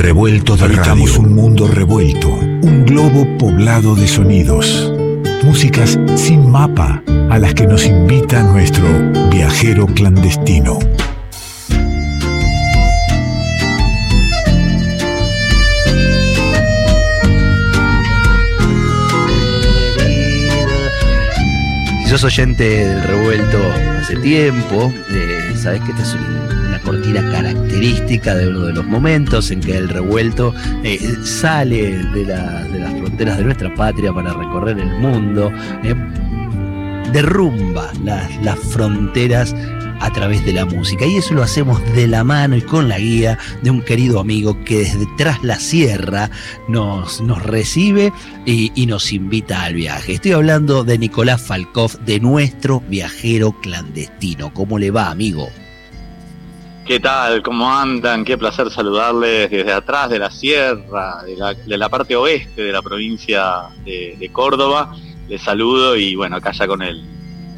Revuelto de Habitamos un mundo revuelto, un globo poblado de sonidos. Músicas sin mapa a las que nos invita nuestro viajero clandestino. Si sos oyente del revuelto hace tiempo, eh, sabes que esta es cortina característica de uno de los momentos en que el revuelto eh, sale de, las fronteras de nuestra patria para recorrer el mundo, eh, derrumba las fronteras a través de la música. Y eso lo hacemos de la mano y con la guía de un querido amigo que desde tras la sierra nos, nos recibe y, y nos invita al viaje. Estoy hablando de Nicolás Falkov, de nuestro viajero clandestino. ¿Cómo le va, amigo? ¿Qué tal? ¿Cómo andan? Qué placer saludarles desde atrás de la sierra, de la, parte oeste de la provincia de, Córdoba. Les saludo y bueno, acá ya con el,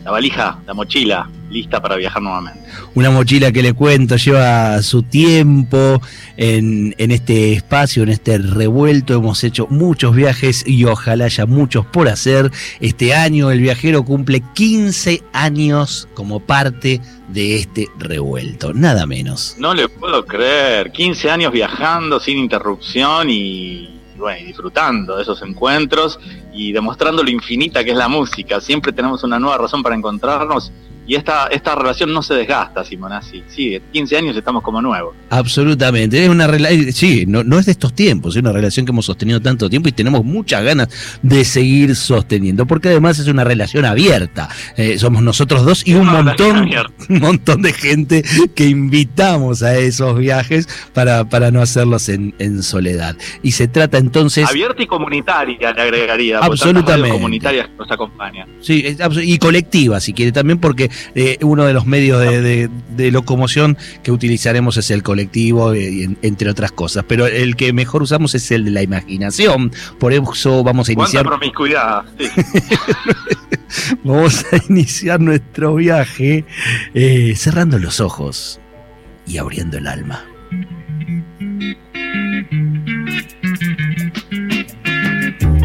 la valija, la mochila, lista para viajar nuevamente. Una mochila que le cuento, lleva su tiempo en, este espacio, en este revuelto. Hemos hecho muchos viajes y ojalá haya muchos por hacer. Este año el viajero cumple 15 años como parte de este revuelto, nada menos. No le puedo creer, 15 años viajando sin interrupción y bueno, disfrutando de esos encuentros y demostrando lo infinita que es la música. Siempre tenemos una nueva razón para encontrarnos y esta, esta relación no se desgasta, Simonazzi. Sí, 15 años estamos como nuevos. Absolutamente. Es una relación, sí, no, no es de estos tiempos, es una relación que hemos sostenido tanto tiempo y tenemos muchas ganas de seguir sosteniendo, porque además es una relación abierta. Eh, somos nosotros dos y un montón, un montón de gente que invitamos a esos viajes para, para no hacerlos en, en soledad. Y se trata entonces. Abierta y comunitaria, le agregaría. Absolutamente. Comunitarias que nos acompañan. Sí, y colectiva, si quiere también, porque eh, uno de los medios de, locomoción que utilizaremos es el colectivo, eh, entre otras cosas. Pero el que mejor usamos es el de la imaginación. Por eso vamos a iniciar. promiscuidad. vamos a iniciar nuestro viaje eh, cerrando los ojos y abriendo el alma.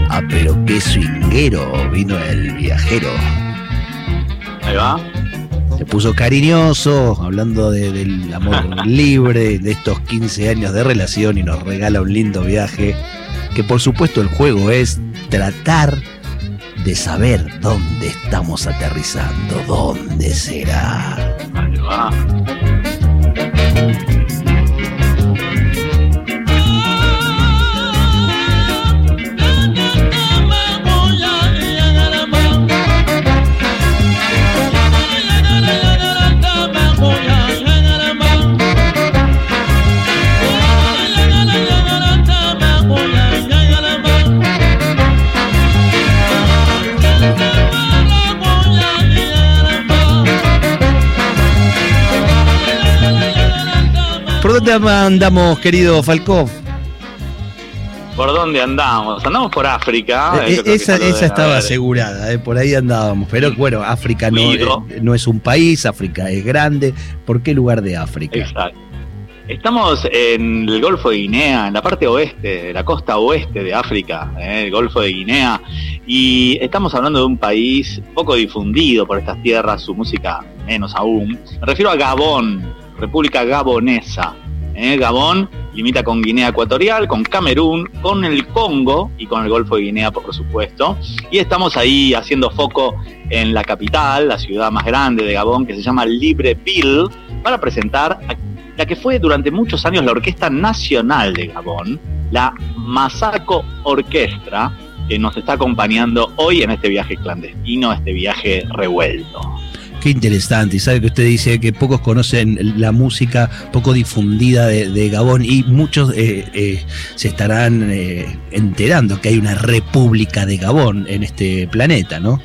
Ah, pero qué swinguero vino el viajero. Ahí va. Se puso cariñoso, hablando del amor libre, de estos 15 años de relación y nos regala un lindo viaje. Que por supuesto el juego es tratar de saber dónde estamos aterrizando, dónde será. Dónde andamos, querido Falkov? ¿Por dónde andamos? Andamos por África. Eh, esa, estaba asegurada, eh, por ahí andábamos. Pero bueno, África no, eh, no, es un país, África es grande. ¿Por qué lugar de África? Exacto. Estamos en el Golfo de Guinea, en la parte oeste, la costa oeste de África, el Golfo de Guinea, y estamos hablando de un país poco difundido por estas tierras, su música menos aún. Me refiero a Gabón, República Gabonesa. ¿Eh? Gabón limita con Guinea Ecuatorial, con Camerún, con el Congo y con el Golfo de Guinea, por supuesto. Y estamos ahí haciendo foco en la capital, la ciudad más grande de Gabón, que se llama Libreville, para presentar la que fue durante muchos años la Orquesta Nacional de Gabón, la Masako Orquestra, que nos está acompañando hoy en este viaje clandestino, este viaje revuelto. Interesante. Y sabe que usted dice que pocos conocen la música poco difundida de, Gabón y muchos eh, eh, se estarán eh, enterando que hay una república de Gabón en este planeta, ¿no?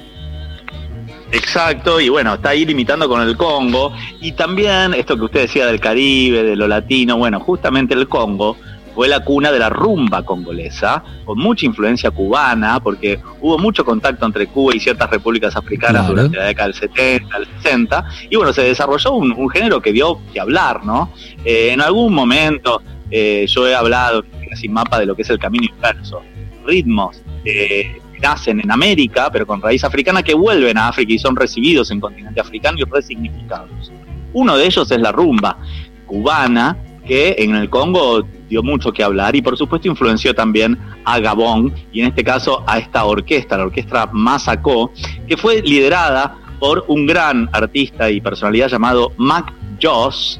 Exacto, y bueno, está ahí limitando con el Congo. Y también esto que usted decía del Caribe, de lo latino, bueno, justamente el Congo fue la cuna de la rumba congolesa, con mucha influencia cubana, porque hubo mucho contacto entre Cuba y ciertas repúblicas africanas durante la década del 70, del 60, y bueno, se desarrolló un, género que dio que hablar, ¿no? Eh, en algún momento eh, yo he hablado sin mapa de lo que es el camino inverso. Ritmos que nacen en América, pero con raíz africana, que vuelven a África y son recibidos en continente africano y resignificados. Uno de ellos es la rumba cubana, que en el Congo dio mucho que hablar y por supuesto influenció también a Gabón y en este caso a esta orquesta, la orquesta Masacó, que fue liderada por un gran artista y personalidad llamado Mac Joss,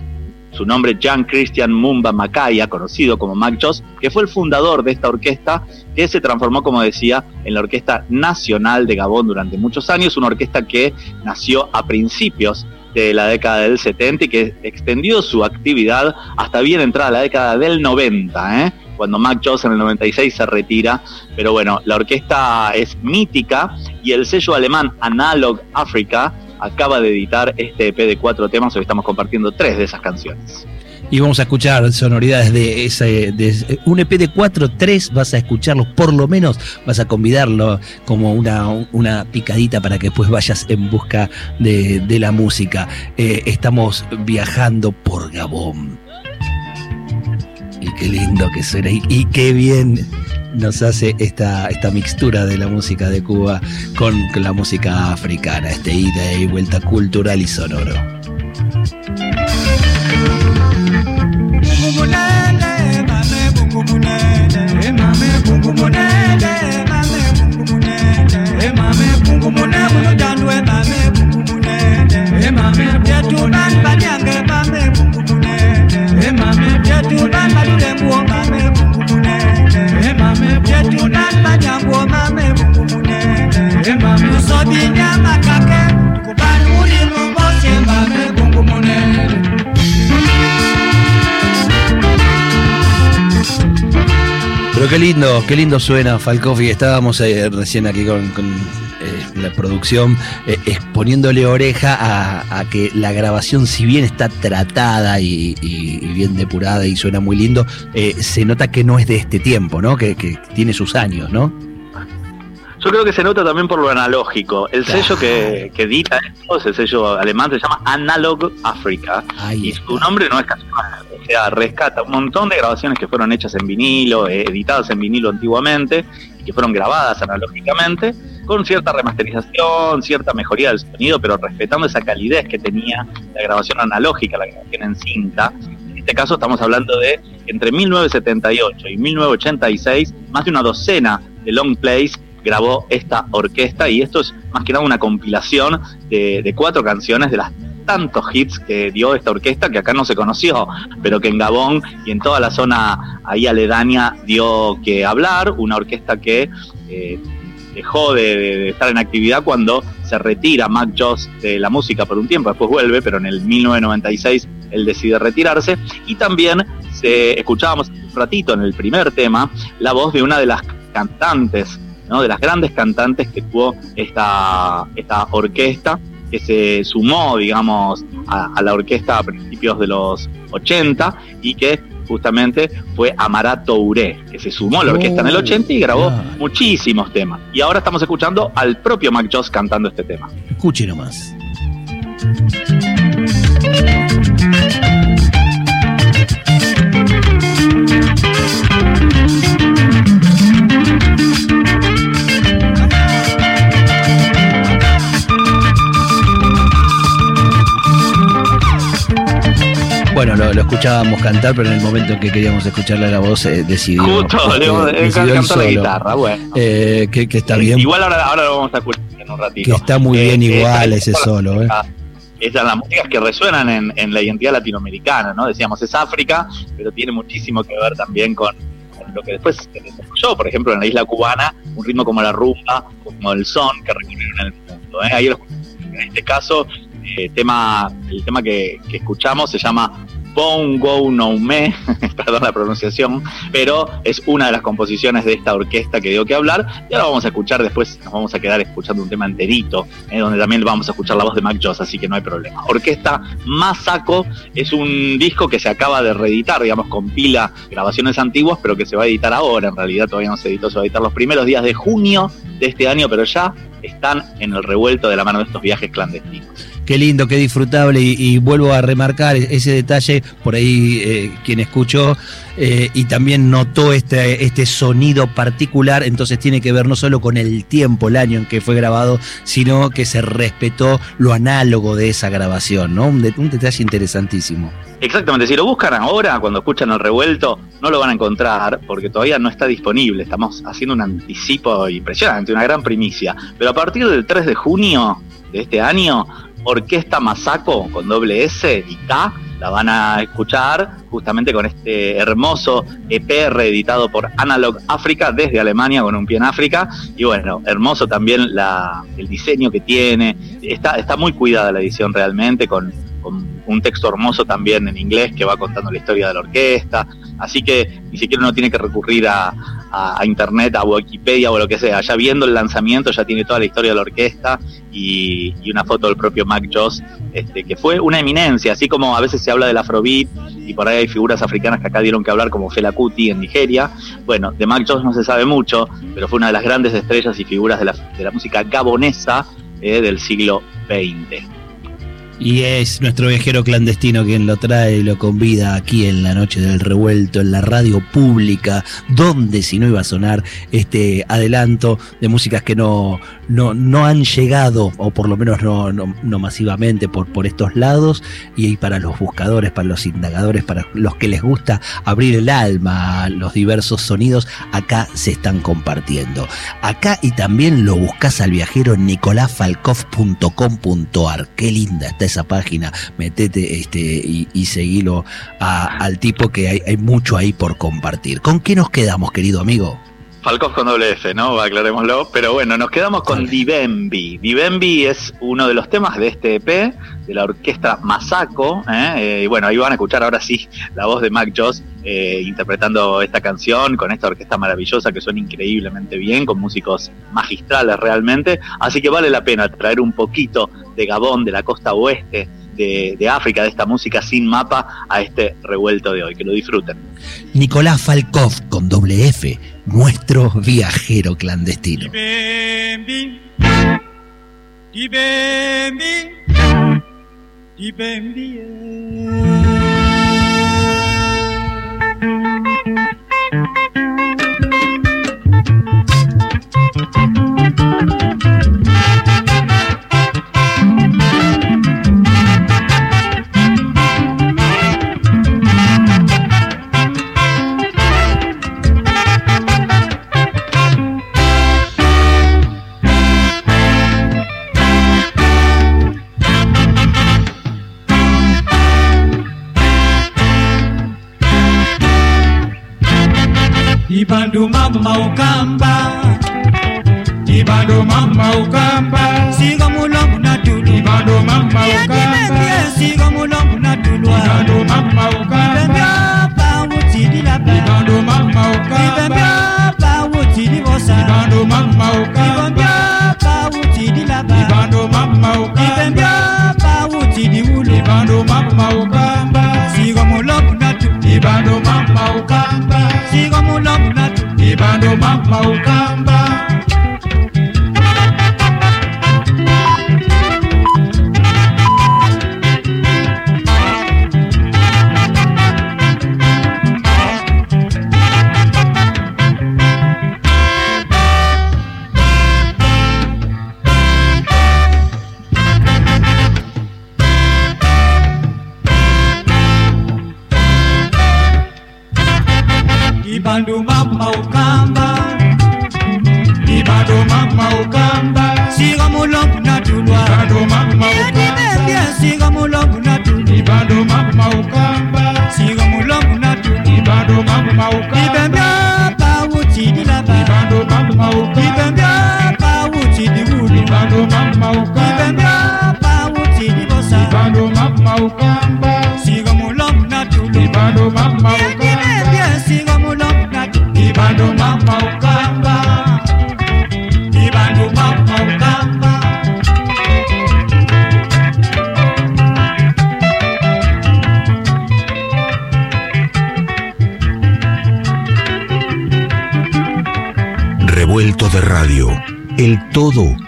su nombre Jean Christian Mumba Macaya, conocido como Mac Joss, que fue el fundador de esta orquesta, que se transformó, como decía, en la Orquesta Nacional de Gabón durante muchos años, una orquesta que nació a principios de la década del 70 y que extendió su actividad hasta bien entrada la década del 90, ¿eh? cuando Mac Joss en el 96 se retira. Pero bueno, la orquesta es mítica y el sello alemán Analog Africa acaba de editar este EP de cuatro temas, hoy estamos compartiendo tres de esas canciones y vamos a escuchar sonoridades de ese de un EP de 4, 3 vas a escucharlos, por lo menos vas a convidarlo como una, una picadita para que después vayas en busca de, la música. Eh, estamos viajando por Gabón. Y qué lindo que suena y, qué bien nos hace esta, esta mixtura de la música de Cuba con la música africana, este ida y vuelta cultural y sonoro. Pero qué lindo, qué lindo suena y Estábamos eh, recién aquí con, eh, la producción eh, exponiéndole oreja a, que la grabación, si bien está tratada y, bien depurada y suena muy lindo, se nota que no es de este tiempo, ¿no? Que, tiene sus años, ¿no? Yo creo que se nota también por lo analógico. El sello que, edita esto es el sello alemán, se llama Analog Africa. y su nombre no es casual o sea, rescata un montón de grabaciones que fueron hechas en vinilo, eh, editadas en vinilo antiguamente, y que fueron grabadas analógicamente, con cierta remasterización, cierta mejoría del sonido, pero respetando esa calidez que tenía la grabación analógica, la grabación en cinta. En este caso estamos hablando de entre 1978 y 1986, más de una docena de long plays grabó esta orquesta y esto es más que nada una compilación de, cuatro canciones de las tantos hits que dio esta orquesta que acá no se conoció, pero que en Gabón y en toda la zona ahí aledaña dio que hablar, una orquesta que eh, dejó de, estar en actividad cuando se retira Mac Joss de la música por un tiempo, después vuelve, pero en el 1996 él decide retirarse, y también se, escuchábamos un ratito en el primer tema la voz de una de las cantantes, ¿no? de las grandes cantantes que tuvo esta, esta orquesta, que se sumó, digamos, a, la orquesta a principios de los 80 y que justamente fue Amarato Touré, que se sumó a la orquesta en el 80 y grabó muchísimos temas. Y ahora estamos escuchando al propio Mac Joss cantando este tema. Escuche nomás. Lo, escuchábamos cantar, pero en el momento en que queríamos escucharle la voz, eh, decidió. Justo, le decidió la guitarra, bueno. Eh, que, está bien. Igual ahora, ahora lo vamos a escuchar en un ratito. Que está muy bien eh, igual ese solo, ¿eh? Esas las músicas que resuenan en, en, la identidad latinoamericana, ¿no? Decíamos, es África, pero tiene muchísimo que ver también con, lo que después se desarrolló, por ejemplo, en la isla cubana, un ritmo como la rumba, como el son, que recorrieron el mundo. ¿eh? Ahí en este caso eh, tema, el tema que, escuchamos se llama Bongo No Me, perdón la pronunciación, pero es una de las composiciones de esta orquesta que dio que hablar. Y ahora vamos a escuchar después, nos vamos a quedar escuchando un tema enterito, eh, donde también vamos a escuchar la voz de Mac Joss, así que no hay problema. Orquesta Masako es un disco que se acaba de reeditar, digamos, compila grabaciones antiguas, pero que se va a editar ahora. En realidad todavía no se editó, se va a editar los primeros días de junio de este año, pero ya están en el revuelto de la mano de estos viajes clandestinos. Qué lindo, qué disfrutable y, vuelvo a remarcar ese detalle por ahí eh, quien escuchó eh, y también notó este, este sonido particular, entonces tiene que ver no solo con el tiempo, el año en que fue grabado, sino que se respetó lo análogo de esa grabación, ¿no? Un, un detalle interesantísimo. Exactamente, si lo buscan ahora, cuando escuchan el revuelto, no lo van a encontrar porque todavía no está disponible. Estamos haciendo un anticipo impresionante, una gran primicia. Pero a partir del 3 de junio de este año, Orquesta Masaco con doble S y K la van a escuchar justamente con este hermoso EP reeditado por Analog África desde Alemania con un pie en África. Y bueno, hermoso también el diseño que tiene. Está, está muy cuidada la edición realmente con, con un texto hermoso también en inglés que va contando la historia de la orquesta. Así que ni siquiera uno tiene que recurrir a, a, internet, a Wikipedia o lo que sea. Ya viendo el lanzamiento ya tiene toda la historia de la orquesta y, una foto del propio Mac Joss, este, que fue una eminencia, así como a veces se habla del Afrobeat y por ahí hay figuras africanas que acá dieron que hablar como Fela Kuti en Nigeria. Bueno, de Mac Joss no se sabe mucho, pero fue una de las grandes estrellas y figuras de la, de la música gabonesa eh, del siglo XX. Y es nuestro viajero clandestino quien lo trae y lo convida aquí en la noche del revuelto, en la radio pública, donde si no iba a sonar este adelanto de músicas que no, no, no han llegado, o por lo menos no, no, masivamente, por, por estos lados, y para los buscadores, para los indagadores, para los que les gusta abrir el alma a los diversos sonidos, acá se están compartiendo. Acá y también lo buscas al viajero en nicolafalcoff.com.ar. Qué linda está esa página, metete este, y, seguilo al tipo que hay, hay mucho ahí por compartir. ¿Con qué nos quedamos, querido amigo? Falcos con doble F, ¿no? Aclarémoslo. Pero bueno, nos quedamos con Divembi. Divembi es uno de los temas de este EP, de la orquesta Masako. ¿eh? Eh, y bueno, ahí van a escuchar ahora sí la voz de Mac Joss eh, interpretando esta canción con esta orquesta maravillosa que suena increíblemente bien, con músicos magistrales realmente. Así que vale la pena traer un poquito de Gabón, de la costa oeste de, África, de esta música sin mapa, a este revuelto de hoy. Que lo disfruten. Nicolás Falkov con doble F, nuestro viajero clandestino. mama okamba ibando mama okamba singa mulongo natulwa ibando mama okamba singa mulongo natulwa ibando mama okamba ibembyapa wutilila ba ibando mama okamba ibembyapa wutilibosa ibando mama okamba ibembyapa wutilila ba ibando mama okamba bandu mama ukamba. Sigo mulamu natu. Ni bandu mama ukamba. Sigo mulamu natu. Ni bandu mama ukamba. Ibando mama ukamba. Ibando mama ukamba. Siga mulomu na tulwa. Ibando mama ukamba. Siga mulomu na tulwa. Ibando mama ukamba. Siga mulomu na tulwa. Ibando mama ukamba. Ibembya pa wuti di laba. Ibando mama ukamba. Ibembya pa wuti di wulu Ibando mama ukamba. Ibembya